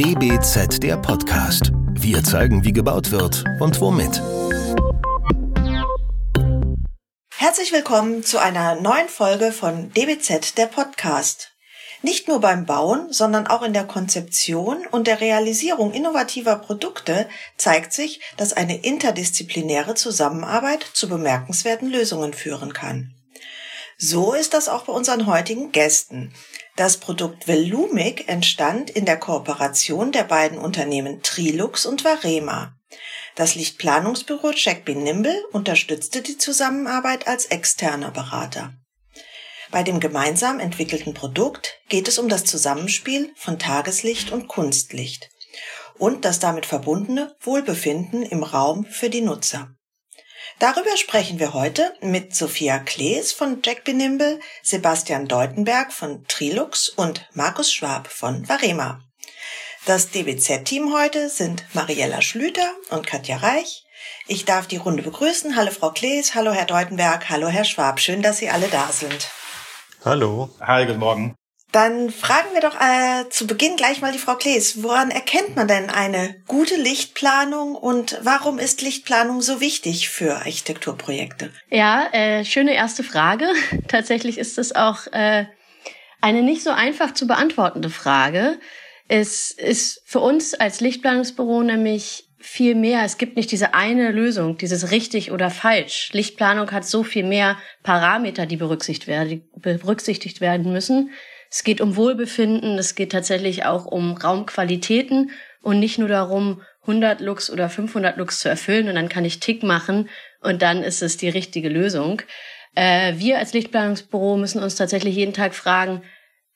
DBZ der Podcast. Wir zeigen, wie gebaut wird und womit. Herzlich willkommen zu einer neuen Folge von DBZ der Podcast. Nicht nur beim Bauen, sondern auch in der Konzeption und der Realisierung innovativer Produkte zeigt sich, dass eine interdisziplinäre Zusammenarbeit zu bemerkenswerten Lösungen führen kann. So ist das auch bei unseren heutigen Gästen. Das Produkt Velumic entstand in der Kooperation der beiden Unternehmen Trilux und Varema. Das Lichtplanungsbüro Jack B. Nimble unterstützte die Zusammenarbeit als externer Berater. Bei dem gemeinsam entwickelten Produkt geht es um das Zusammenspiel von Tageslicht und Kunstlicht und das damit verbundene Wohlbefinden im Raum für die Nutzer. Darüber sprechen wir heute mit Sophia Klees von Jack Benimble, Sebastian Deutenberg von Trilux und Markus Schwab von Varema. Das DBZ-Team heute sind Mariella Schlüter und Katja Reich. Ich darf die Runde begrüßen. Hallo Frau Klees, hallo Herr Deutenberg, hallo Herr Schwab. Schön, dass Sie alle da sind. Hallo. Hi, guten Morgen. Dann fragen wir doch äh, zu Beginn gleich mal die Frau Klees. Woran erkennt man denn eine gute Lichtplanung und warum ist Lichtplanung so wichtig für Architekturprojekte? Ja, äh, schöne erste Frage. Tatsächlich ist es auch äh, eine nicht so einfach zu beantwortende Frage. Es ist für uns als Lichtplanungsbüro nämlich viel mehr. Es gibt nicht diese eine Lösung, dieses richtig oder falsch. Lichtplanung hat so viel mehr Parameter, die berücksichtigt werden, berücksichtigt werden müssen. Es geht um Wohlbefinden, es geht tatsächlich auch um Raumqualitäten und nicht nur darum, 100 Lux oder 500 Lux zu erfüllen und dann kann ich Tick machen und dann ist es die richtige Lösung. Äh, wir als Lichtplanungsbüro müssen uns tatsächlich jeden Tag fragen,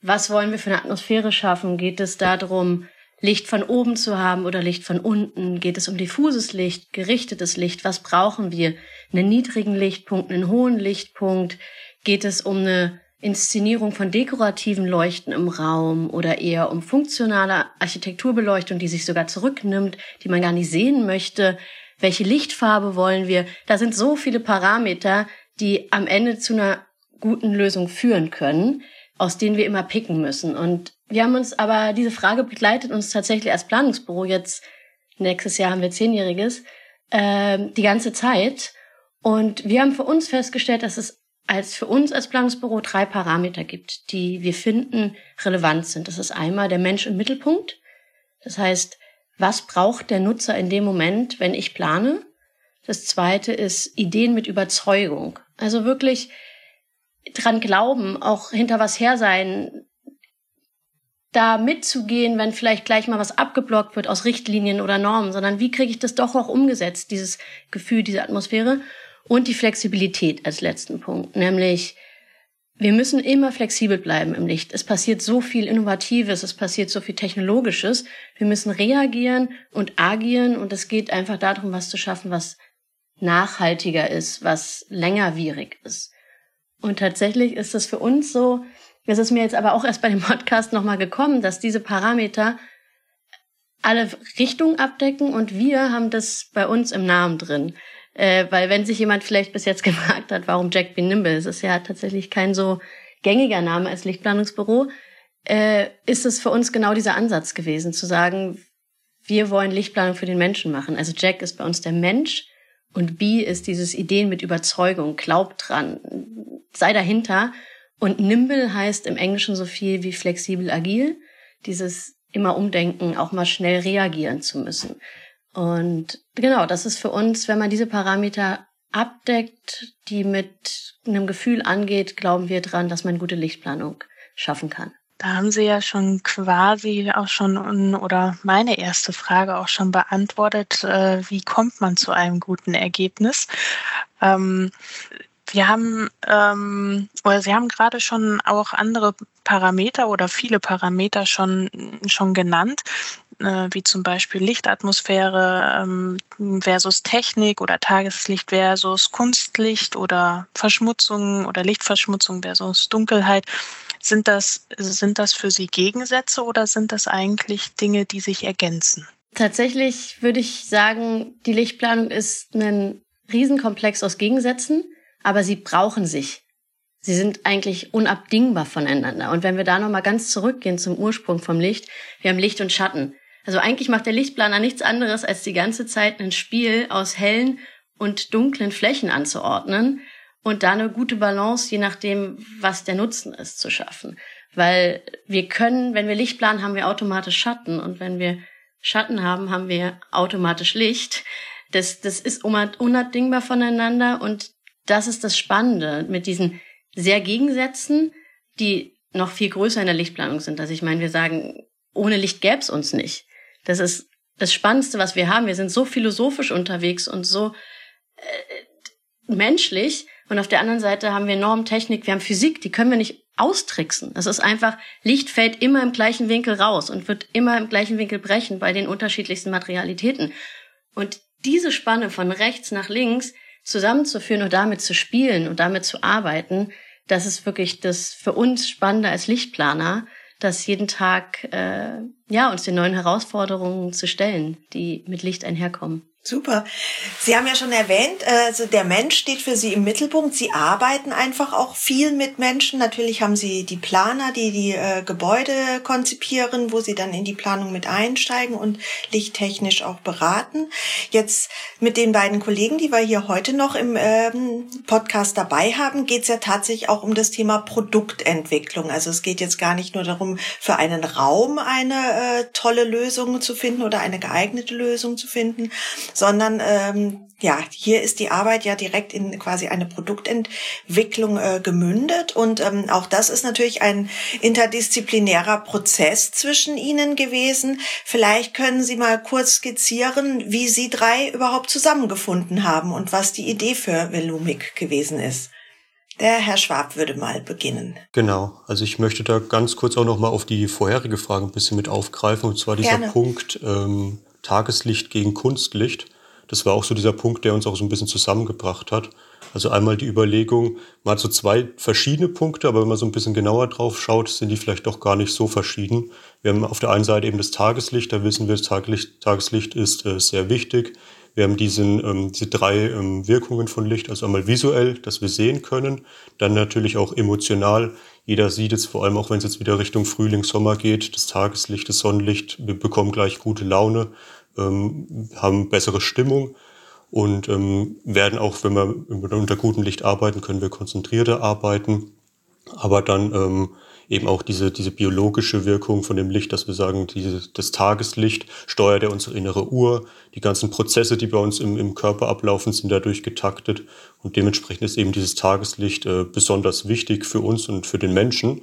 was wollen wir für eine Atmosphäre schaffen? Geht es darum, Licht von oben zu haben oder Licht von unten? Geht es um diffuses Licht, gerichtetes Licht? Was brauchen wir? Einen niedrigen Lichtpunkt, einen hohen Lichtpunkt? Geht es um eine Inszenierung von dekorativen Leuchten im Raum oder eher um funktionale Architekturbeleuchtung, die sich sogar zurücknimmt, die man gar nicht sehen möchte. Welche Lichtfarbe wollen wir? Da sind so viele Parameter, die am Ende zu einer guten Lösung führen können, aus denen wir immer picken müssen. Und wir haben uns aber, diese Frage begleitet uns tatsächlich als Planungsbüro jetzt, nächstes Jahr haben wir zehnjähriges, äh, die ganze Zeit. Und wir haben für uns festgestellt, dass es als für uns als Planungsbüro drei Parameter gibt, die wir finden relevant sind. Das ist einmal der Mensch im Mittelpunkt. Das heißt, was braucht der Nutzer in dem Moment, wenn ich plane? Das zweite ist Ideen mit Überzeugung. Also wirklich dran glauben, auch hinter was her sein, da mitzugehen, wenn vielleicht gleich mal was abgeblockt wird aus Richtlinien oder Normen, sondern wie kriege ich das doch auch umgesetzt, dieses Gefühl, diese Atmosphäre. Und die Flexibilität als letzten Punkt, nämlich wir müssen immer flexibel bleiben im Licht. Es passiert so viel Innovatives, es passiert so viel Technologisches. Wir müssen reagieren und agieren und es geht einfach darum, was zu schaffen, was nachhaltiger ist, was längerwierig ist. Und tatsächlich ist es für uns so, es ist mir jetzt aber auch erst bei dem Podcast nochmal gekommen, dass diese Parameter alle Richtungen abdecken und wir haben das bei uns im Namen drin. Äh, weil wenn sich jemand vielleicht bis jetzt gefragt hat, warum Jack B. Nimble, es ist ja tatsächlich kein so gängiger Name als Lichtplanungsbüro, äh, ist es für uns genau dieser Ansatz gewesen, zu sagen, wir wollen Lichtplanung für den Menschen machen. Also Jack ist bei uns der Mensch und B ist dieses Ideen mit Überzeugung, glaub dran, sei dahinter. Und Nimble heißt im Englischen so viel wie flexibel agil, dieses immer umdenken, auch mal schnell reagieren zu müssen. Und genau, das ist für uns, wenn man diese Parameter abdeckt, die mit einem Gefühl angeht, glauben wir dran, dass man gute Lichtplanung schaffen kann. Da haben Sie ja schon quasi auch schon oder meine erste Frage auch schon beantwortet. Äh, wie kommt man zu einem guten Ergebnis? Wir haben ähm, oder Sie haben gerade schon auch andere Parameter oder viele Parameter schon schon genannt äh, wie zum Beispiel Lichtatmosphäre ähm, versus Technik oder Tageslicht versus Kunstlicht oder Verschmutzung oder Lichtverschmutzung versus Dunkelheit. Sind das, sind das für Sie Gegensätze oder sind das eigentlich Dinge, die sich ergänzen? Tatsächlich würde ich sagen, die Lichtplanung ist ein Riesenkomplex aus Gegensätzen, aber sie brauchen sich. Sie sind eigentlich unabdingbar voneinander. Und wenn wir da nochmal ganz zurückgehen zum Ursprung vom Licht, wir haben Licht und Schatten. Also eigentlich macht der Lichtplaner nichts anderes, als die ganze Zeit ein Spiel aus hellen und dunklen Flächen anzuordnen und da eine gute Balance, je nachdem, was der Nutzen ist, zu schaffen. Weil wir können, wenn wir Licht planen, haben wir automatisch Schatten und wenn wir Schatten haben, haben wir automatisch Licht. Das, das ist unabdingbar voneinander und das ist das Spannende mit diesen sehr Gegensätzen, die noch viel größer in der Lichtplanung sind. Also ich meine, wir sagen, ohne Licht gäb's uns nicht. Das ist das Spannendste, was wir haben. Wir sind so philosophisch unterwegs und so äh, menschlich. Und auf der anderen Seite haben wir Normtechnik, wir haben Physik, die können wir nicht austricksen. Das ist einfach, Licht fällt immer im gleichen Winkel raus und wird immer im gleichen Winkel brechen bei den unterschiedlichsten Materialitäten. Und diese Spanne von rechts nach links zusammenzuführen und damit zu spielen und damit zu arbeiten, das ist wirklich das für uns Spannende als Lichtplaner, das jeden Tag äh, ja uns den neuen Herausforderungen zu stellen, die mit Licht einherkommen. Super. Sie haben ja schon erwähnt, also der Mensch steht für Sie im Mittelpunkt. Sie arbeiten einfach auch viel mit Menschen. Natürlich haben Sie die Planer, die die äh, Gebäude konzipieren, wo Sie dann in die Planung mit einsteigen und lichttechnisch auch beraten. Jetzt mit den beiden Kollegen, die wir hier heute noch im ähm, Podcast dabei haben, geht es ja tatsächlich auch um das Thema Produktentwicklung. Also es geht jetzt gar nicht nur darum, für einen Raum eine äh, tolle Lösung zu finden oder eine geeignete Lösung zu finden, sondern ähm, ja, hier ist die Arbeit ja direkt in quasi eine Produktentwicklung äh, gemündet und ähm, auch das ist natürlich ein interdisziplinärer Prozess zwischen Ihnen gewesen. Vielleicht können Sie mal kurz skizzieren, wie Sie drei überhaupt zusammengefunden haben und was die Idee für Velumik gewesen ist. Der Herr Schwab würde mal beginnen. Genau, also ich möchte da ganz kurz auch noch mal auf die vorherige Frage ein bisschen mit aufgreifen und zwar dieser Gerne. Punkt ähm, Tageslicht gegen Kunstlicht. Das war auch so dieser Punkt, der uns auch so ein bisschen zusammengebracht hat. Also einmal die Überlegung, man hat so zwei verschiedene Punkte, aber wenn man so ein bisschen genauer drauf schaut, sind die vielleicht doch gar nicht so verschieden. Wir haben auf der einen Seite eben das Tageslicht, da wissen wir, das Tageslicht, Tageslicht ist äh, sehr wichtig. Wir haben diesen, ähm, diese drei ähm, Wirkungen von Licht, also einmal visuell, dass wir sehen können, dann natürlich auch emotional. Jeder sieht es, vor allem auch wenn es jetzt wieder Richtung Frühling, Sommer geht, das Tageslicht, das Sonnenlicht, wir bekommen gleich gute Laune ähm, haben bessere Stimmung und ähm, werden auch, wenn wir unter gutem Licht arbeiten, können wir konzentrierter arbeiten. Aber dann ähm, eben auch diese, diese biologische Wirkung von dem Licht, dass wir sagen, diese, das Tageslicht steuert ja unsere innere Uhr. Die ganzen Prozesse, die bei uns im, im Körper ablaufen, sind dadurch getaktet. Und dementsprechend ist eben dieses Tageslicht äh, besonders wichtig für uns und für den Menschen.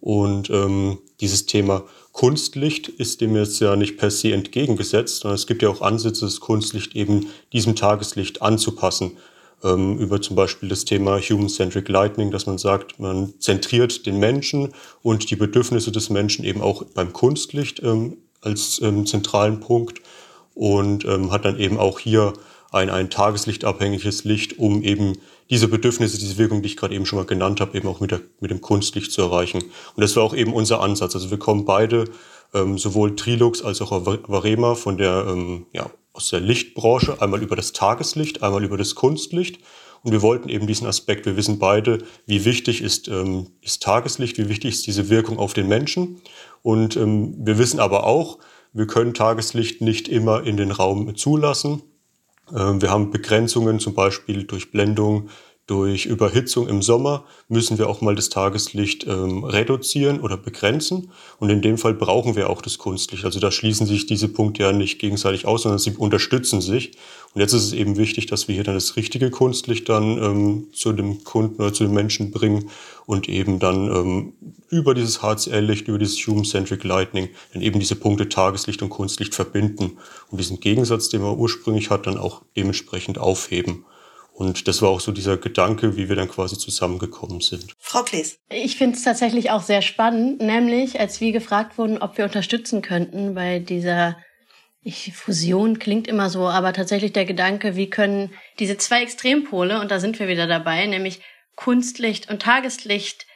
Und ähm, dieses Thema Kunstlicht ist dem jetzt ja nicht per se entgegengesetzt, sondern es gibt ja auch Ansätze, das Kunstlicht eben diesem Tageslicht anzupassen. Ähm, über zum Beispiel das Thema Human-Centric Lightning, dass man sagt, man zentriert den Menschen und die Bedürfnisse des Menschen eben auch beim Kunstlicht ähm, als ähm, zentralen Punkt und ähm, hat dann eben auch hier ein, ein tageslichtabhängiges Licht, um eben diese Bedürfnisse, diese Wirkung, die ich gerade eben schon mal genannt habe, eben auch mit, der, mit dem Kunstlicht zu erreichen. Und das war auch eben unser Ansatz. Also wir kommen beide, ähm, sowohl Trilux als auch Varema von der, ähm, ja, aus der Lichtbranche, einmal über das Tageslicht, einmal über das Kunstlicht. Und wir wollten eben diesen Aspekt, wir wissen beide, wie wichtig ist, ähm, ist Tageslicht, wie wichtig ist diese Wirkung auf den Menschen. Und ähm, wir wissen aber auch, wir können Tageslicht nicht immer in den Raum zulassen. Ähm, wir haben Begrenzungen, zum Beispiel durch Blendung, durch Überhitzung im Sommer müssen wir auch mal das Tageslicht ähm, reduzieren oder begrenzen. Und in dem Fall brauchen wir auch das Kunstlicht. Also da schließen sich diese Punkte ja nicht gegenseitig aus, sondern sie unterstützen sich. Und jetzt ist es eben wichtig, dass wir hier dann das richtige Kunstlicht dann ähm, zu dem Kunden oder zu den Menschen bringen und eben dann ähm, über dieses HCL-Licht, über dieses Human-Centric Lightning dann eben diese Punkte Tageslicht und Kunstlicht verbinden und diesen Gegensatz, den man ursprünglich hat, dann auch dementsprechend aufheben. Und das war auch so dieser Gedanke, wie wir dann quasi zusammengekommen sind. Frau Klees. Ich finde es tatsächlich auch sehr spannend, nämlich als wir gefragt wurden, ob wir unterstützen könnten bei dieser ich, Fusion klingt immer so, aber tatsächlich der Gedanke, wie können diese zwei Extrempole, und da sind wir wieder dabei, nämlich Kunstlicht und Tageslicht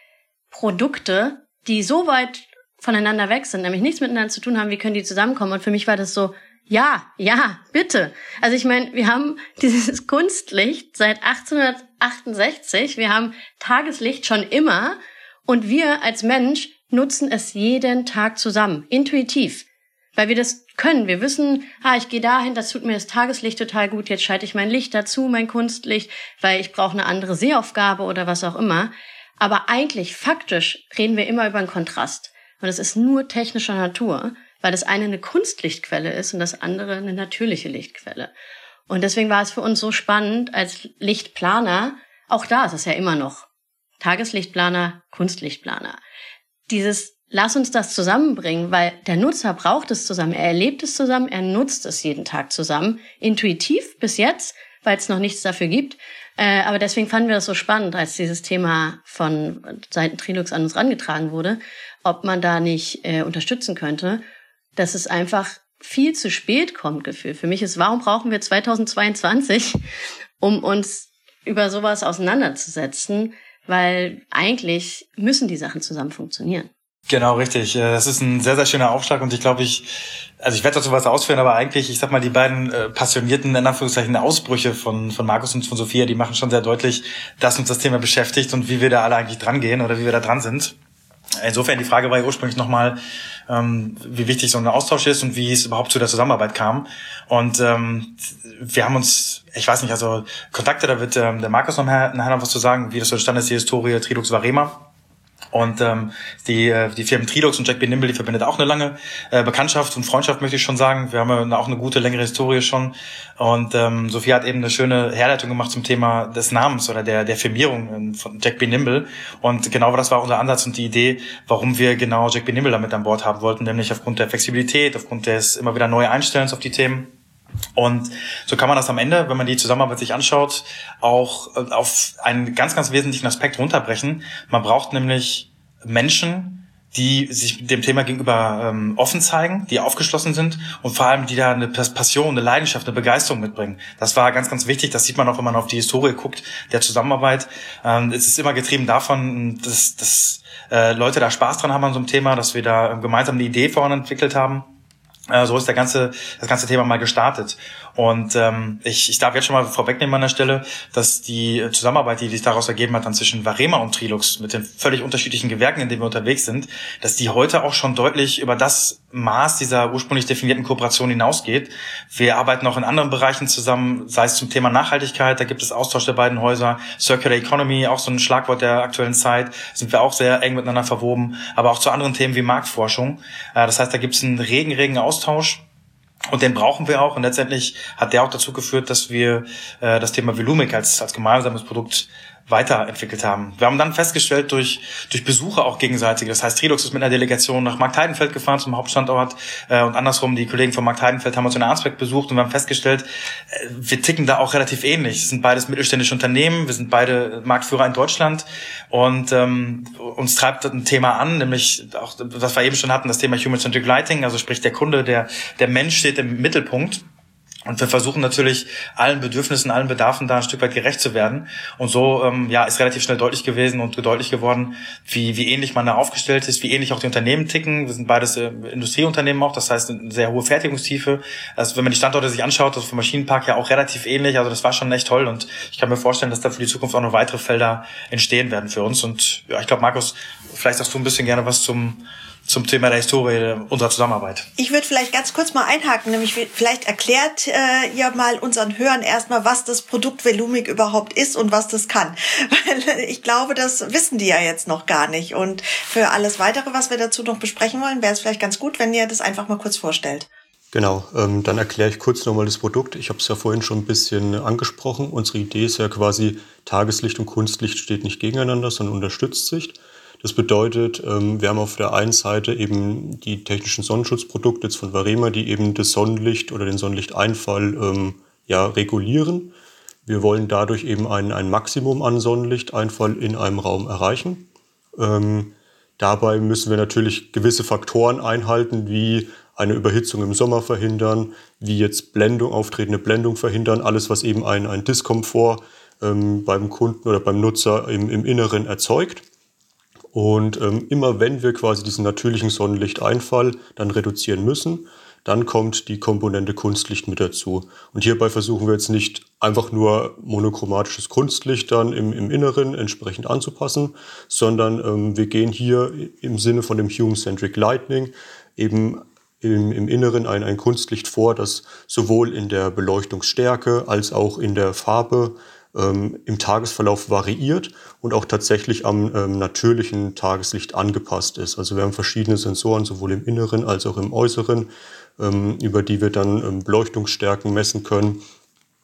Produkte, die so weit voneinander weg sind, nämlich nichts miteinander zu tun haben, wie können die zusammenkommen? Und für mich war das so, ja, ja, bitte. Also ich meine, wir haben dieses Kunstlicht seit 1868, wir haben Tageslicht schon immer und wir als Mensch nutzen es jeden Tag zusammen, intuitiv. weil wir das können. Wir wissen, ah, ich gehe dahin, das tut mir das Tageslicht total gut, jetzt schalte ich mein Licht dazu, mein Kunstlicht, weil ich brauche eine andere Sehaufgabe oder was auch immer. Aber eigentlich, faktisch, reden wir immer über einen Kontrast. Und es ist nur technischer Natur, weil das eine eine Kunstlichtquelle ist und das andere eine natürliche Lichtquelle. Und deswegen war es für uns so spannend als Lichtplaner, auch da ist es ja immer noch Tageslichtplaner, Kunstlichtplaner. Dieses lass uns das zusammenbringen, weil der Nutzer braucht es zusammen. Er erlebt es zusammen, er nutzt es jeden Tag zusammen. Intuitiv bis jetzt, weil es noch nichts dafür gibt. Äh, aber deswegen fanden wir das so spannend, als dieses Thema von Seiten Trilux an uns rangetragen wurde, ob man da nicht äh, unterstützen könnte, dass es einfach viel zu spät kommt, Gefühl. Für mich ist, warum brauchen wir 2022, um uns über sowas auseinanderzusetzen? Weil eigentlich müssen die Sachen zusammen funktionieren. Genau, richtig. Äh, das ist ein sehr, sehr schöner Aufschlag und ich glaube, ich, also ich werde dazu was ausführen, aber eigentlich, ich sag mal, die beiden äh, passionierten, in Anführungszeichen, Ausbrüche von, von Markus und von Sophia, die machen schon sehr deutlich, dass uns das Thema beschäftigt und wie wir da alle eigentlich dran gehen oder wie wir da dran sind. Insofern, die Frage war ja ursprünglich nochmal, ähm, wie wichtig so ein Austausch ist und wie es überhaupt zu der Zusammenarbeit kam. Und ähm, wir haben uns, ich weiß nicht, also Kontakte, da wird ähm, der Markus noch nachher noch was zu sagen, wie das so entstanden ist, die Historie Trilux Varema. Und ähm, die, äh, die Firmen Trilux und Jack B. Nimble, die verbindet auch eine lange äh, Bekanntschaft und Freundschaft, möchte ich schon sagen. Wir haben ja auch eine gute, längere Historie schon. Und ähm, Sophia hat eben eine schöne Herleitung gemacht zum Thema des Namens oder der, der Firmierung ähm, von Jack B. Nimble. Und genau das war unser Ansatz und die Idee, warum wir genau Jack B. Nimble damit an Bord haben wollten, nämlich aufgrund der Flexibilität, aufgrund des immer wieder neu Einstellens auf die Themen. Und so kann man das am Ende, wenn man die Zusammenarbeit sich anschaut, auch äh, auf einen ganz, ganz wesentlichen Aspekt runterbrechen. Man braucht nämlich Menschen, die sich dem Thema gegenüber ähm, offen zeigen, die aufgeschlossen sind und vor allem die da eine Passion, eine Leidenschaft, eine Begeisterung mitbringen. Das war ganz, ganz wichtig. Das sieht man auch, wenn man auf die Historie guckt der Zusammenarbeit. Ähm, es ist immer getrieben davon, dass, dass äh, Leute da Spaß dran haben an so einem Thema, dass wir da gemeinsam eine Idee voran entwickelt haben so ist der ganze, das ganze Thema mal gestartet. Und ähm, ich, ich darf jetzt schon mal vorwegnehmen an der Stelle, dass die Zusammenarbeit, die sich daraus ergeben hat, dann zwischen Varema und Trilux mit den völlig unterschiedlichen Gewerken, in denen wir unterwegs sind, dass die heute auch schon deutlich über das Maß dieser ursprünglich definierten Kooperation hinausgeht. Wir arbeiten auch in anderen Bereichen zusammen, sei es zum Thema Nachhaltigkeit, da gibt es Austausch der beiden Häuser, Circular Economy, auch so ein Schlagwort der aktuellen Zeit, sind wir auch sehr eng miteinander verwoben, aber auch zu anderen Themen wie Marktforschung. Äh, das heißt, da gibt es einen regen, regen Austausch. Und den brauchen wir auch. Und letztendlich hat der auch dazu geführt, dass wir äh, das Thema Volumic als, als gemeinsames Produkt weiterentwickelt haben. Wir haben dann festgestellt durch, durch Besuche auch gegenseitig, das heißt Trilux ist mit einer Delegation nach Markt Heidenfeld gefahren zum Hauptstandort äh, und andersrum die Kollegen von Markt Heidenfeld haben uns in Arnsberg besucht und wir haben festgestellt, äh, wir ticken da auch relativ ähnlich. Es sind beides mittelständische Unternehmen, wir sind beide Marktführer in Deutschland und ähm, uns treibt ein Thema an, nämlich auch, was wir eben schon hatten, das Thema Human-Centric Lighting, also sprich der Kunde, der, der Mensch steht im Mittelpunkt. Und wir versuchen natürlich allen Bedürfnissen, allen Bedarfen da ein Stück weit gerecht zu werden. Und so ähm, ja, ist relativ schnell deutlich gewesen und deutlich geworden, wie, wie ähnlich man da aufgestellt ist, wie ähnlich auch die Unternehmen ticken. Wir sind beides äh, Industrieunternehmen auch, das heißt eine sehr hohe Fertigungstiefe. Also wenn man die Standorte sich anschaut, das ist vom Maschinenpark ja auch relativ ähnlich. Also das war schon echt toll und ich kann mir vorstellen, dass da für die Zukunft auch noch weitere Felder entstehen werden für uns. Und ja, ich glaube, Markus, vielleicht sagst du ein bisschen gerne was zum zum Thema der Historie unserer Zusammenarbeit. Ich würde vielleicht ganz kurz mal einhaken, nämlich vielleicht erklärt äh, ihr mal unseren Hörern erstmal, was das Produkt Velumic überhaupt ist und was das kann. Weil ich glaube, das wissen die ja jetzt noch gar nicht. Und für alles weitere, was wir dazu noch besprechen wollen, wäre es vielleicht ganz gut, wenn ihr das einfach mal kurz vorstellt. Genau, ähm, dann erkläre ich kurz nochmal das Produkt. Ich habe es ja vorhin schon ein bisschen angesprochen. Unsere Idee ist ja quasi, Tageslicht und Kunstlicht steht nicht gegeneinander, sondern unterstützt sich. Das bedeutet, ähm, wir haben auf der einen Seite eben die technischen Sonnenschutzprodukte jetzt von Varema, die eben das Sonnenlicht oder den Sonnenlichteinfall ähm, ja, regulieren. Wir wollen dadurch eben ein, ein Maximum an Sonnenlichteinfall in einem Raum erreichen. Ähm, dabei müssen wir natürlich gewisse Faktoren einhalten, wie eine Überhitzung im Sommer verhindern, wie jetzt Blendung, auftretende Blendung verhindern, alles, was eben ein, ein Diskomfort ähm, beim Kunden oder beim Nutzer im, im Inneren erzeugt. Und ähm, immer wenn wir quasi diesen natürlichen Sonnenlichteinfall dann reduzieren müssen, dann kommt die Komponente Kunstlicht mit dazu. Und hierbei versuchen wir jetzt nicht einfach nur monochromatisches Kunstlicht dann im, im Inneren entsprechend anzupassen, sondern ähm, wir gehen hier im Sinne von dem Human-Centric Lightning eben im, im Inneren ein, ein Kunstlicht vor, das sowohl in der Beleuchtungsstärke als auch in der Farbe ähm, im Tagesverlauf variiert und auch tatsächlich am ähm, natürlichen Tageslicht angepasst ist. Also wir haben verschiedene Sensoren, sowohl im Inneren als auch im Äußeren, ähm, über die wir dann ähm, Beleuchtungsstärken messen können,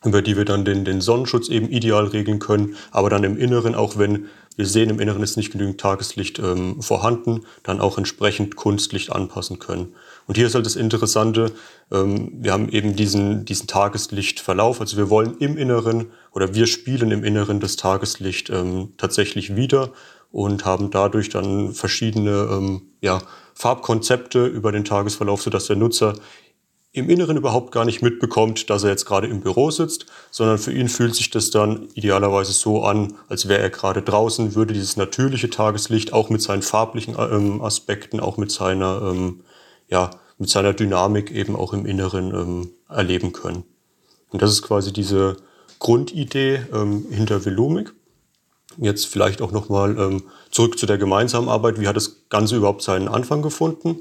über die wir dann den, den Sonnenschutz eben ideal regeln können, aber dann im Inneren, auch wenn wir sehen, im Inneren ist nicht genügend Tageslicht ähm, vorhanden, dann auch entsprechend Kunstlicht anpassen können. Und hier ist halt das Interessante, ähm, wir haben eben diesen, diesen Tageslichtverlauf, also wir wollen im Inneren oder wir spielen im Inneren das Tageslicht ähm, tatsächlich wieder und haben dadurch dann verschiedene ähm, ja, Farbkonzepte über den Tagesverlauf, sodass der Nutzer im Inneren überhaupt gar nicht mitbekommt, dass er jetzt gerade im Büro sitzt, sondern für ihn fühlt sich das dann idealerweise so an, als wäre er gerade draußen, würde dieses natürliche Tageslicht auch mit seinen farblichen ähm, Aspekten, auch mit seiner, ähm, ja, mit seiner Dynamik eben auch im Inneren ähm, erleben können. Und das ist quasi diese Grundidee ähm, hinter Velumik. Jetzt vielleicht auch nochmal ähm, zurück zu der gemeinsamen Arbeit. Wie hat das Ganze überhaupt seinen Anfang gefunden?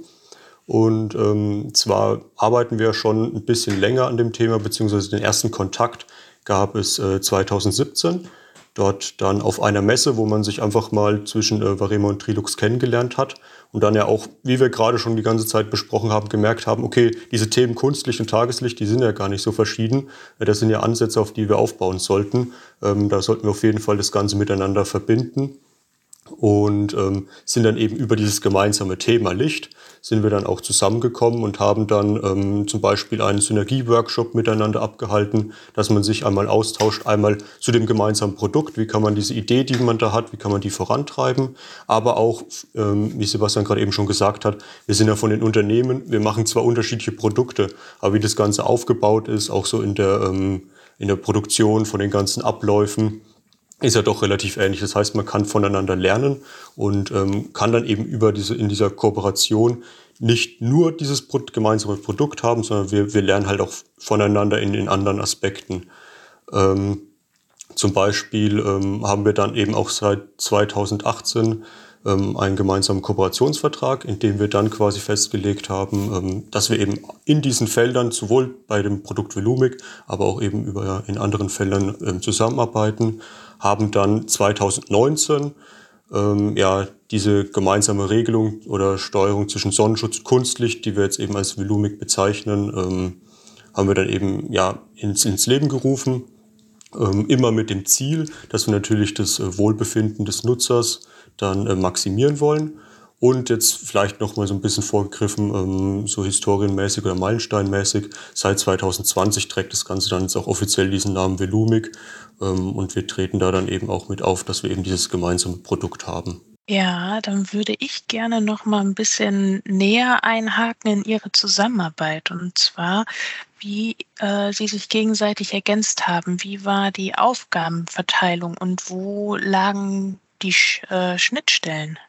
Und ähm, zwar arbeiten wir schon ein bisschen länger an dem Thema, beziehungsweise den ersten Kontakt gab es äh, 2017. Dort dann auf einer Messe, wo man sich einfach mal zwischen äh, Varema und Trilux kennengelernt hat und dann ja auch, wie wir gerade schon die ganze Zeit besprochen haben, gemerkt haben, okay, diese Themen Kunstlicht und Tageslicht, die sind ja gar nicht so verschieden. Äh, das sind ja Ansätze, auf die wir aufbauen sollten. Ähm, da sollten wir auf jeden Fall das Ganze miteinander verbinden und ähm, sind dann eben über dieses gemeinsame Thema Licht sind wir dann auch zusammengekommen und haben dann ähm, zum Beispiel einen Synergie-Workshop miteinander abgehalten, dass man sich einmal austauscht, einmal zu dem gemeinsamen Produkt, wie kann man diese Idee, die man da hat, wie kann man die vorantreiben, aber auch, ähm, wie Sebastian gerade eben schon gesagt hat, wir sind ja von den Unternehmen, wir machen zwar unterschiedliche Produkte, aber wie das Ganze aufgebaut ist, auch so in der, ähm, in der Produktion von den ganzen Abläufen, ist ja doch relativ ähnlich. Das heißt, man kann voneinander lernen und ähm, kann dann eben über diese, in dieser Kooperation nicht nur dieses gemeinsame Produkt haben, sondern wir, wir lernen halt auch voneinander in den anderen Aspekten. Ähm, zum Beispiel ähm, haben wir dann eben auch seit 2018 ähm, einen gemeinsamen Kooperationsvertrag, in dem wir dann quasi festgelegt haben, ähm, dass wir eben in diesen Feldern sowohl bei dem Produkt Velumik, aber auch eben über in anderen Feldern ähm, zusammenarbeiten haben dann 2019 ähm, ja diese gemeinsame Regelung oder Steuerung zwischen Sonnenschutz und Kunstlicht, die wir jetzt eben als Velumik bezeichnen, ähm, haben wir dann eben ja ins, ins Leben gerufen. Ähm, immer mit dem Ziel, dass wir natürlich das äh, Wohlbefinden des Nutzers dann äh, maximieren wollen und jetzt vielleicht noch mal so ein bisschen vorgegriffen, ähm, so historienmäßig oder meilensteinmäßig. Seit 2020 trägt das Ganze dann jetzt auch offiziell diesen Namen Velumik. Ähm, und wir treten da dann eben auch mit auf, dass wir eben dieses gemeinsame Produkt haben. Ja, dann würde ich gerne noch mal ein bisschen näher einhaken in Ihre Zusammenarbeit. Und zwar, wie äh, Sie sich gegenseitig ergänzt haben. Wie war die Aufgabenverteilung und wo lagen die äh, Schnittstellen?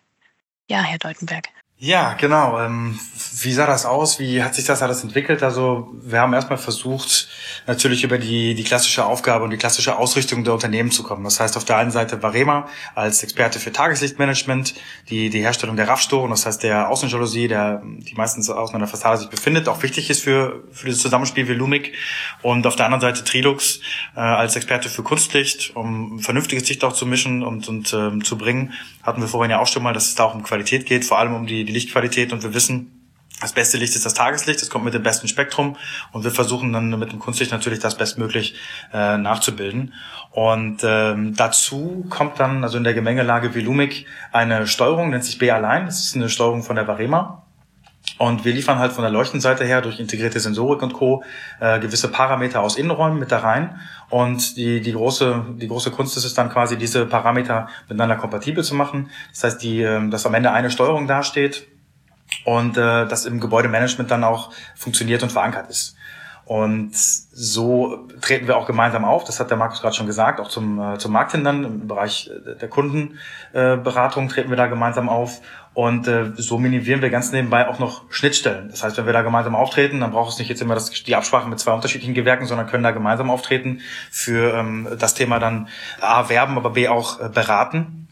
Ja, Herr Deutenberg. Ja, genau. Ähm, wie sah das aus? Wie hat sich das alles entwickelt? Also wir haben erstmal versucht, natürlich über die, die klassische Aufgabe und die klassische Ausrichtung der Unternehmen zu kommen. Das heißt, auf der einen Seite Varema als Experte für Tageslichtmanagement, die, die Herstellung der RAF-Storen, das heißt der Außenjalousie, der, die meistens außen an der Fassade sich befindet, auch wichtig ist für, für das Zusammenspiel wie Lumik. Und auf der anderen Seite Trilux äh, als Experte für Kunstlicht, um vernünftiges Licht auch zu mischen und, und ähm, zu bringen. Hatten wir vorhin ja auch schon mal, dass es da auch um Qualität geht, vor allem um die die, Lichtqualität und wir wissen, das beste Licht ist das Tageslicht, das kommt mit dem besten Spektrum und wir versuchen dann mit dem Kunstlicht natürlich das bestmöglich äh, nachzubilden. Und ähm, dazu kommt dann also in der Gemengelage Velumik eine Steuerung, nennt sich B-Align, das ist eine Steuerung von der Varema. Und wir liefern halt von der Leuchtenseite her durch integrierte Sensorik und Co. Äh, gewisse Parameter aus Innenräumen mit da rein. Und die, die, große, die große Kunst ist es dann quasi, diese Parameter miteinander kompatibel zu machen. Das heißt, die, äh, dass am Ende eine Steuerung dasteht und äh, das im Gebäudemanagement dann auch funktioniert und verankert ist. Und so treten wir auch gemeinsam auf. Das hat der Markus gerade schon gesagt. Auch zum, äh, zum Markthindern im Bereich äh, der Kundenberatung treten wir da gemeinsam auf. Und äh, so minimieren wir ganz nebenbei auch noch Schnittstellen. Das heißt, wenn wir da gemeinsam auftreten, dann braucht es nicht jetzt immer das, die Absprache mit zwei unterschiedlichen Gewerken, sondern können da gemeinsam auftreten für ähm, das Thema dann A, werben, aber B, auch äh, beraten.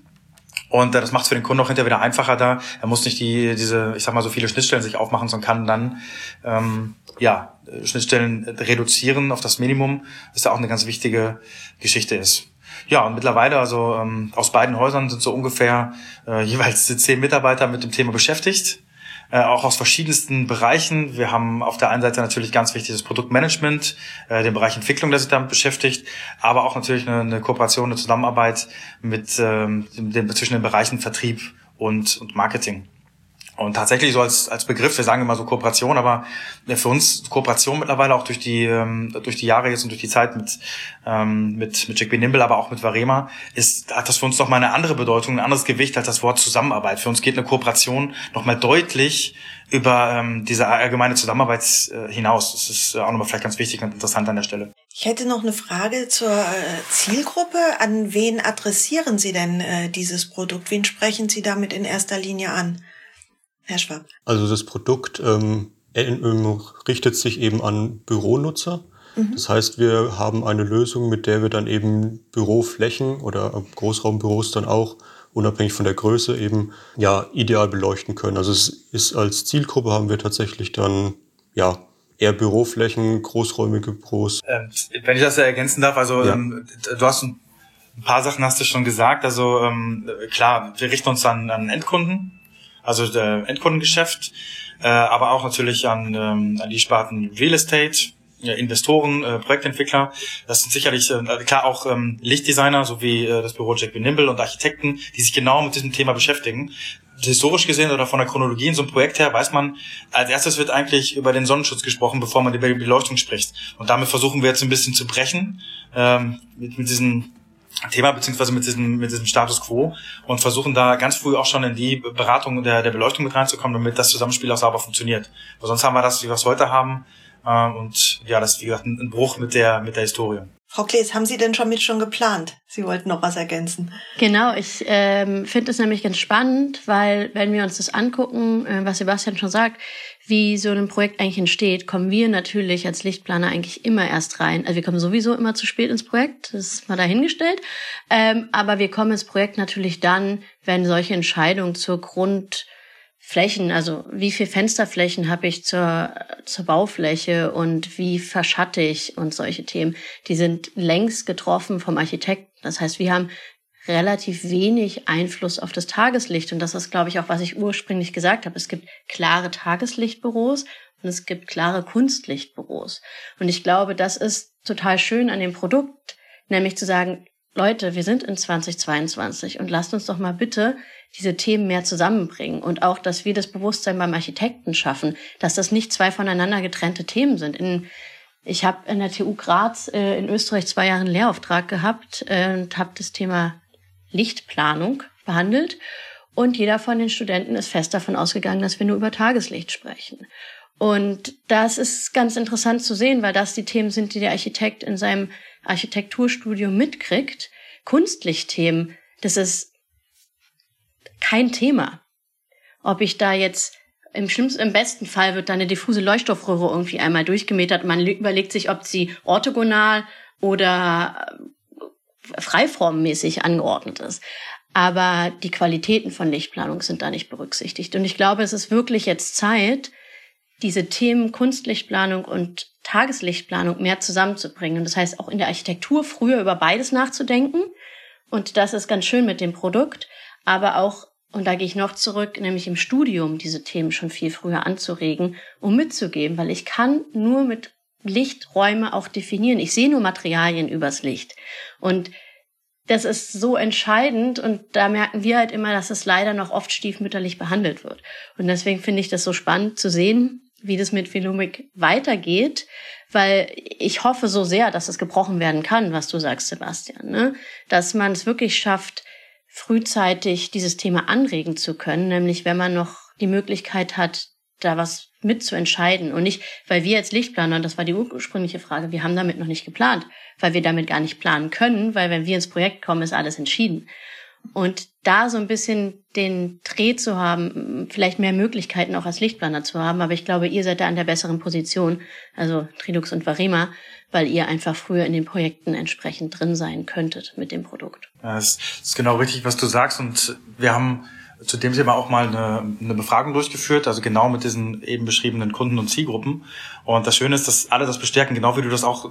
Und äh, das macht es für den Kunden auch hinterher wieder einfacher da. Er muss nicht die, diese, ich sag mal, so viele Schnittstellen sich aufmachen, sondern kann dann ähm, ja, Schnittstellen reduzieren auf das Minimum, was ja auch eine ganz wichtige Geschichte ist. Ja, und mittlerweile, also ähm, aus beiden Häusern sind so ungefähr äh, jeweils zehn Mitarbeiter mit dem Thema beschäftigt äh, auch aus verschiedensten Bereichen. Wir haben auf der einen Seite natürlich ganz wichtig das Produktmanagement, äh, den Bereich Entwicklung, der sich damit beschäftigt, aber auch natürlich eine, eine Kooperation, eine Zusammenarbeit mit ähm, den, zwischen den Bereichen Vertrieb und, und Marketing. Und tatsächlich so als, als Begriff, wir sagen immer so Kooperation, aber für uns Kooperation mittlerweile auch durch die, ähm, durch die Jahre jetzt und durch die Zeit mit, ähm, mit, mit Jack B. Nimble, aber auch mit Varema, ist, hat das für uns noch mal eine andere Bedeutung, ein anderes Gewicht als das Wort Zusammenarbeit. Für uns geht eine Kooperation noch mal deutlich über ähm, diese allgemeine Zusammenarbeit äh, hinaus. Das ist auch nochmal vielleicht ganz wichtig und interessant an der Stelle. Ich hätte noch eine Frage zur äh, Zielgruppe. An wen adressieren Sie denn äh, dieses Produkt? Wen sprechen Sie damit in erster Linie an? Herr Schwab. Also das Produkt ähm, richtet sich eben an Büronutzer. Mhm. Das heißt, wir haben eine Lösung, mit der wir dann eben Büroflächen oder Großraumbüros dann auch unabhängig von der Größe eben ja ideal beleuchten können. Also es ist als Zielgruppe haben wir tatsächlich dann ja eher Büroflächen, großräumige Büros. Ähm, wenn ich das ja ergänzen darf, also ja. ähm, du hast ein paar Sachen hast du schon gesagt. Also ähm, klar, wir richten uns an, an Endkunden, also der Endkundengeschäft, äh, aber auch natürlich an, ähm, an die Sparten Real Estate, ja, Investoren, äh, Projektentwickler. Das sind sicherlich äh, klar auch ähm, Lichtdesigner, sowie äh, das Büro Jack. Nimble und Architekten, die sich genau mit diesem Thema beschäftigen. Historisch gesehen oder von der Chronologie in so einem Projekt her weiß man, als erstes wird eigentlich über den Sonnenschutz gesprochen, bevor man über die Beleuchtung spricht. Und damit versuchen wir jetzt ein bisschen zu brechen ähm, mit, mit diesen Thema beziehungsweise mit diesem mit diesem Status Quo und versuchen da ganz früh auch schon in die Beratung der, der Beleuchtung mit reinzukommen, damit das Zusammenspiel auch sauber funktioniert. Weil sonst haben wir das, wie wir es heute haben, äh, und ja, das ist wie gesagt ein, ein Bruch mit der mit der Historie. Frau Klees, haben Sie denn schon mit schon geplant? Sie wollten noch was ergänzen. Genau, ich ähm, finde es nämlich ganz spannend, weil wenn wir uns das angucken, äh, was Sebastian schon sagt, wie so ein Projekt eigentlich entsteht, kommen wir natürlich als Lichtplaner eigentlich immer erst rein. Also wir kommen sowieso immer zu spät ins Projekt, das ist mal dahingestellt. Ähm, aber wir kommen ins Projekt natürlich dann, wenn solche Entscheidungen zur Grundflächen, also wie viel Fensterflächen habe ich zur, zur Baufläche und wie verschatte ich und solche Themen, die sind längst getroffen vom Architekten. Das heißt, wir haben relativ wenig Einfluss auf das Tageslicht. Und das ist, glaube ich, auch, was ich ursprünglich gesagt habe. Es gibt klare Tageslichtbüros und es gibt klare Kunstlichtbüros. Und ich glaube, das ist total schön an dem Produkt, nämlich zu sagen, Leute, wir sind in 2022 und lasst uns doch mal bitte diese Themen mehr zusammenbringen und auch, dass wir das Bewusstsein beim Architekten schaffen, dass das nicht zwei voneinander getrennte Themen sind. In, ich habe in der TU Graz äh, in Österreich zwei Jahre einen Lehrauftrag gehabt äh, und habe das Thema Lichtplanung behandelt. Und jeder von den Studenten ist fest davon ausgegangen, dass wir nur über Tageslicht sprechen. Und das ist ganz interessant zu sehen, weil das die Themen sind, die der Architekt in seinem Architekturstudium mitkriegt. Kunstlichtthemen, das ist kein Thema. Ob ich da jetzt im schlimmsten, im besten Fall wird da eine diffuse Leuchtstoffröhre irgendwie einmal durchgemetert. Man überlegt sich, ob sie orthogonal oder freiformmäßig angeordnet ist. Aber die Qualitäten von Lichtplanung sind da nicht berücksichtigt. Und ich glaube, es ist wirklich jetzt Zeit, diese Themen Kunstlichtplanung und Tageslichtplanung mehr zusammenzubringen. Und das heißt auch in der Architektur früher über beides nachzudenken. Und das ist ganz schön mit dem Produkt. Aber auch, und da gehe ich noch zurück, nämlich im Studium diese Themen schon viel früher anzuregen, um mitzugeben, weil ich kann nur mit Lichträume auch definieren. Ich sehe nur Materialien übers Licht. Und das ist so entscheidend und da merken wir halt immer, dass es leider noch oft stiefmütterlich behandelt wird. Und deswegen finde ich das so spannend zu sehen, wie das mit Philomik weitergeht, weil ich hoffe so sehr, dass es gebrochen werden kann, was du sagst, Sebastian, ne? dass man es wirklich schafft, frühzeitig dieses Thema anregen zu können, nämlich wenn man noch die Möglichkeit hat, da was mitzuentscheiden und nicht, weil wir als Lichtplaner, und das war die ursprüngliche Frage, wir haben damit noch nicht geplant, weil wir damit gar nicht planen können, weil wenn wir ins Projekt kommen, ist alles entschieden. Und da so ein bisschen den Dreh zu haben, vielleicht mehr Möglichkeiten auch als Lichtplaner zu haben. Aber ich glaube, ihr seid da an der besseren Position, also Trilux und Varema, weil ihr einfach früher in den Projekten entsprechend drin sein könntet mit dem Produkt. Das ist genau richtig, was du sagst. Und wir haben zu dem Thema auch mal eine, eine Befragung durchgeführt, also genau mit diesen eben beschriebenen Kunden und Zielgruppen. Und das Schöne ist, dass alle das bestärken, genau wie du das auch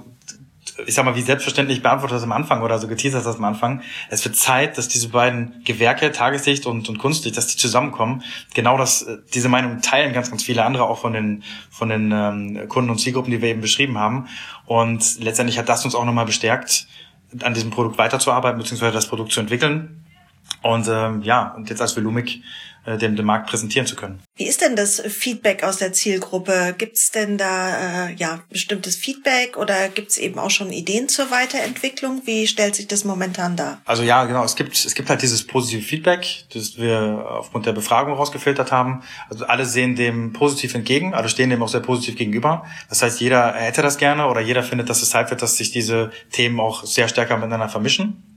ich sag mal, wie selbstverständlich beantwortet das am Anfang oder so geteasert das am Anfang. Es wird Zeit, dass diese beiden Gewerke, Tageslicht und, und Kunstlicht, dass die zusammenkommen. Genau das, äh, diese Meinung teilen ganz, ganz viele andere auch von den, von den ähm, Kunden und Zielgruppen, die wir eben beschrieben haben. Und letztendlich hat das uns auch nochmal bestärkt, an diesem Produkt weiterzuarbeiten, beziehungsweise das Produkt zu entwickeln. Und ähm, ja, und jetzt als Velumic äh, dem, dem Markt präsentieren zu können. Wie ist denn das Feedback aus der Zielgruppe? Gibt es denn da äh, ja bestimmtes Feedback oder gibt es eben auch schon Ideen zur Weiterentwicklung? Wie stellt sich das momentan dar? Also ja, genau. Es gibt es gibt halt dieses positive Feedback, das wir aufgrund der Befragung rausgefiltert haben. Also alle sehen dem positiv entgegen, alle stehen dem auch sehr positiv gegenüber. Das heißt, jeder hätte das gerne oder jeder findet, dass es Zeit wird, dass sich diese Themen auch sehr stärker miteinander vermischen.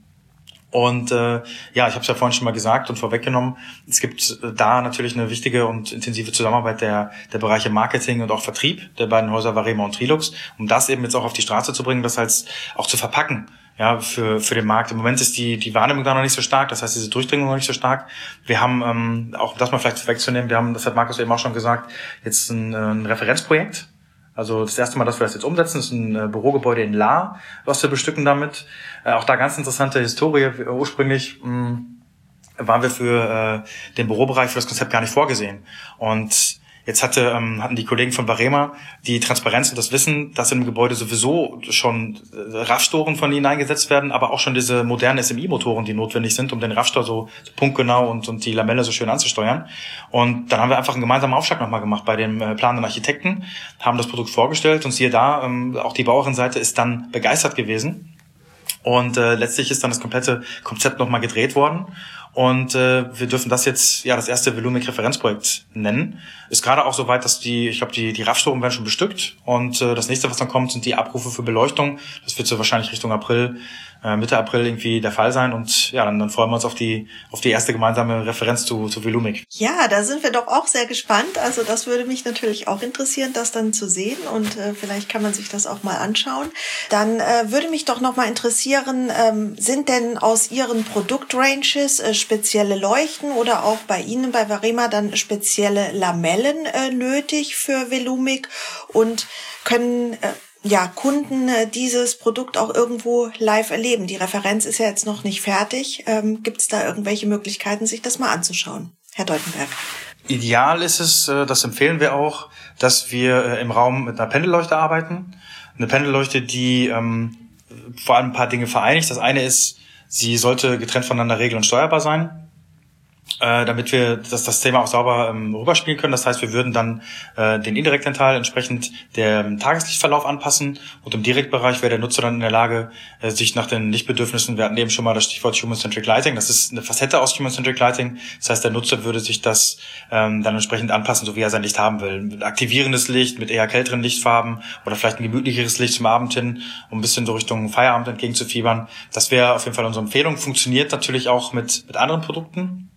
Und äh, ja, ich habe es ja vorhin schon mal gesagt und vorweggenommen, es gibt äh, da natürlich eine wichtige und intensive Zusammenarbeit der, der Bereiche Marketing und auch Vertrieb der beiden Häuser Varema und Trilux, um das eben jetzt auch auf die Straße zu bringen, das heißt auch zu verpacken ja, für, für den Markt. Im Moment ist die, die Wahrnehmung da noch nicht so stark, das heißt diese Durchdringung noch nicht so stark. Wir haben, ähm, auch das mal vielleicht vorwegzunehmen, wir haben, das hat Markus eben auch schon gesagt, jetzt ein, äh, ein Referenzprojekt, also das erste Mal, dass wir das jetzt umsetzen, ist ein äh, Bürogebäude in La, was wir bestücken damit. Äh, auch da ganz interessante Historie. Ursprünglich mh, hm, waren wir für äh, den Bürobereich für das Konzept gar nicht vorgesehen. Und Jetzt hatte, ähm, hatten die Kollegen von Barema die Transparenz und das Wissen, dass im Gebäude sowieso schon äh, RAV-Storen von ihnen eingesetzt werden, aber auch schon diese modernen SMI-Motoren, die notwendig sind, um den RAV-Stor so, so punktgenau und, und die Lamelle so schön anzusteuern. Und dann haben wir einfach einen gemeinsamen Aufschlag nochmal gemacht bei dem äh, planenden Architekten, haben das Produkt vorgestellt und siehe da, ähm, auch die Bauherrenseite ist dann begeistert gewesen. Und äh, letztlich ist dann das komplette Konzept nochmal gedreht worden. Und äh, wir dürfen das jetzt ja das erste Volumic-Referenzprojekt nennen. Ist gerade auch so weit, dass die, ich glaube, die, die RAF-Storen werden schon bestückt. Und äh, das nächste, was dann kommt, sind die Abrufe für Beleuchtung. Das wird so wahrscheinlich Richtung April Mitte April irgendwie der Fall sein. Und ja, dann, dann freuen wir uns auf die, auf die erste gemeinsame Referenz zu, zu Velumic. Ja, da sind wir doch auch sehr gespannt. Also das würde mich natürlich auch interessieren, das dann zu sehen. Und äh, vielleicht kann man sich das auch mal anschauen. Dann äh, würde mich doch noch mal interessieren, ähm, sind denn aus Ihren Produktranges äh, spezielle Leuchten oder auch bei Ihnen bei Varema dann spezielle Lamellen äh, nötig für Velumic? Und können äh, ja, Kunden äh, dieses Produkt auch irgendwo live erleben. Die Referenz ist ja jetzt noch nicht fertig. Ähm, Gibt es da irgendwelche Möglichkeiten, sich das mal anzuschauen? Herr Deutenberg. Ideal ist es, äh, das empfehlen wir auch, dass wir äh, im Raum mit einer Pendelleuchte arbeiten. Eine Pendelleuchte, die ähm, vor allem ein paar Dinge vereinigt. Das eine ist, sie sollte getrennt voneinander regel- und steuerbar sein äh, damit wir das, das Thema auch sauber ähm, rüberspielen können. Das heißt, wir würden dann äh, den indirekten Teil entsprechend dem Tageslichtverlauf anpassen und im Direktbereich wäre der Nutzer dann in der Lage, äh, sich nach den Lichtbedürfnissen, wir hatten eben schon mal das Stichwort Human-Centric Lighting, das ist eine Facette aus Human-Centric Lighting. Das heißt, der Nutzer würde sich das ähm, dann entsprechend anpassen, so wie er sein Licht haben will. Mit aktivierendes Licht, mit eher kälteren Lichtfarben oder vielleicht ein gemütlicheres Licht zum Abend hin, um ein bisschen so Richtung Feierabend entgegenzufiebern. Das wäre auf jeden Fall unsere Empfehlung. Funktioniert natürlich auch mit, mit anderen Produkten.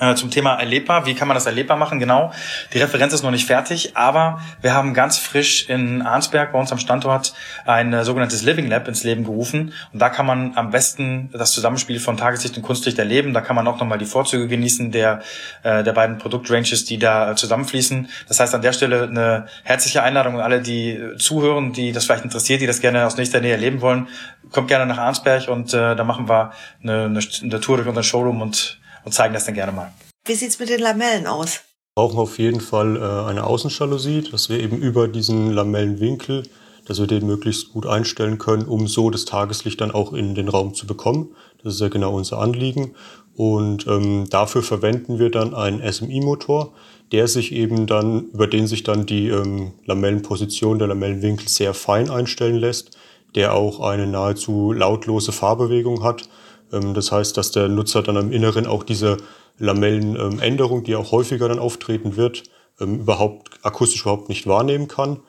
Äh, zum Thema erlebbar. Wie kann man das erlebbar machen? Genau. Die Referenz ist noch nicht fertig, aber wir haben ganz frisch in Arnsberg bei uns am Standort ein äh, sogenanntes Living Lab ins Leben gerufen. Und da kann man am besten das Zusammenspiel von Tageslicht und Kunstlicht erleben. Da kann man auch nochmal die Vorzüge genießen der, äh, der beiden Produktranges, die da zusammenfließen. Das heißt an der Stelle eine herzliche Einladung an alle, die zuhören, die das vielleicht interessiert, die das gerne aus nächster Nähe erleben wollen. Kommt gerne nach Arnsberg und äh, da machen wir eine, eine, eine Tour durch unseren Showroom und und zeigen das dann gerne mal. Wie sieht's mit den Lamellen aus? Wir brauchen auf jeden Fall äh, eine Außenjalousie, dass wir eben über diesen Lamellenwinkel, dass wir den möglichst gut einstellen können, um so das Tageslicht dann auch in den Raum zu bekommen. Das ist ja genau unser Anliegen. Und ähm, dafür verwenden wir dann einen SMI-Motor, der sich eben dann, über den sich dann die ähm, Lamellenposition, der Lamellenwinkel sehr fein einstellen lässt, der auch eine nahezu lautlose Fahrbewegung hat das heißt, dass der Nutzer dann am Inneren auch diese Lamellenänderung, die auch häufiger dann auftreten wird, ähm, überhaupt akustisch überhaupt nicht wahrnehmen kann.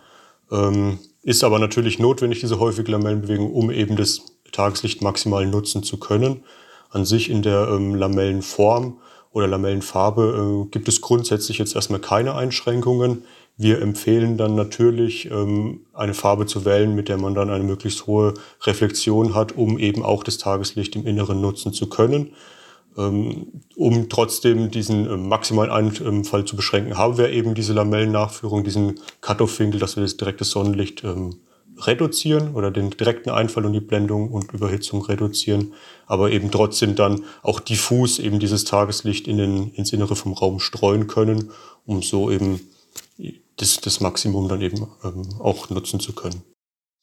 Ähm, ist aber natürlich notwendig, diese häufige Lamellenbewegung, um eben das Tageslicht maximal nutzen zu können. An sich in der ähm, Lamellenform oder Lamellenfarbe äh, gibt es grundsätzlich jetzt erstmal keine Einschränkungen. Wir empfehlen dann natürlich, ähm, eine Farbe zu wählen, mit der man dann eine möglichst hohe Reflexion hat, um eben auch das Tageslicht im Inneren nutzen zu können. Ähm, um trotzdem diesen äh, maximalen Einfall zu beschränken, haben wir eben diese Lamellennachführung, diesen Cut-off-Winkel, dass wir das direkte Sonnenlicht ähm, reduzieren oder den direkten Einfall und die Blendung und Überhitzung reduzieren, aber eben trotzdem dann auch diffus eben dieses Tageslicht in den, ins Innere vom Raum streuen können, um so eben das, das Maximum dann eben ähm, auch nutzen zu können.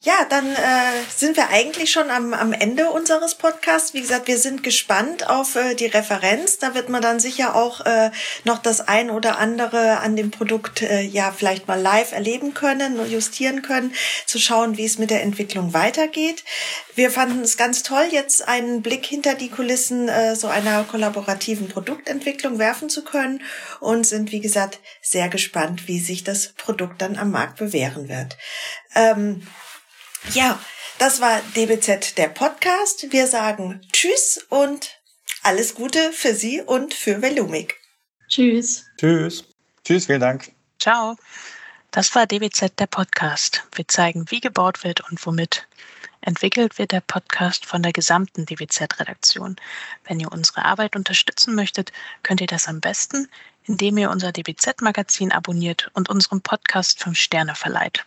Ja, dann äh, sind wir eigentlich schon am, am Ende unseres Podcasts. Wie gesagt, wir sind gespannt auf äh, die Referenz. Da wird man dann sicher auch äh, noch das ein oder andere an dem Produkt äh, ja vielleicht mal live erleben können und justieren können, zu schauen, wie es mit der Entwicklung weitergeht. Wir fanden es ganz toll, jetzt einen Blick hinter die Kulissen äh, so einer kollaborativen Produktentwicklung werfen zu können und sind, wie gesagt, sehr gespannt, wie sich das Produkt dann am Markt bewähren wird. Ähm, ja, das war DBZ der Podcast. Wir sagen Tschüss und alles Gute für Sie und für Velumik. Tschüss. Tschüss. Tschüss, vielen Dank. Ciao. Das war DBZ der Podcast. Wir zeigen, wie gebaut wird und womit. Entwickelt wird der Podcast von der gesamten DBZ-Redaktion. Wenn ihr unsere Arbeit unterstützen möchtet, könnt ihr das am besten, indem ihr unser DBZ-Magazin abonniert und unserem Podcast 5 Sterne verleiht.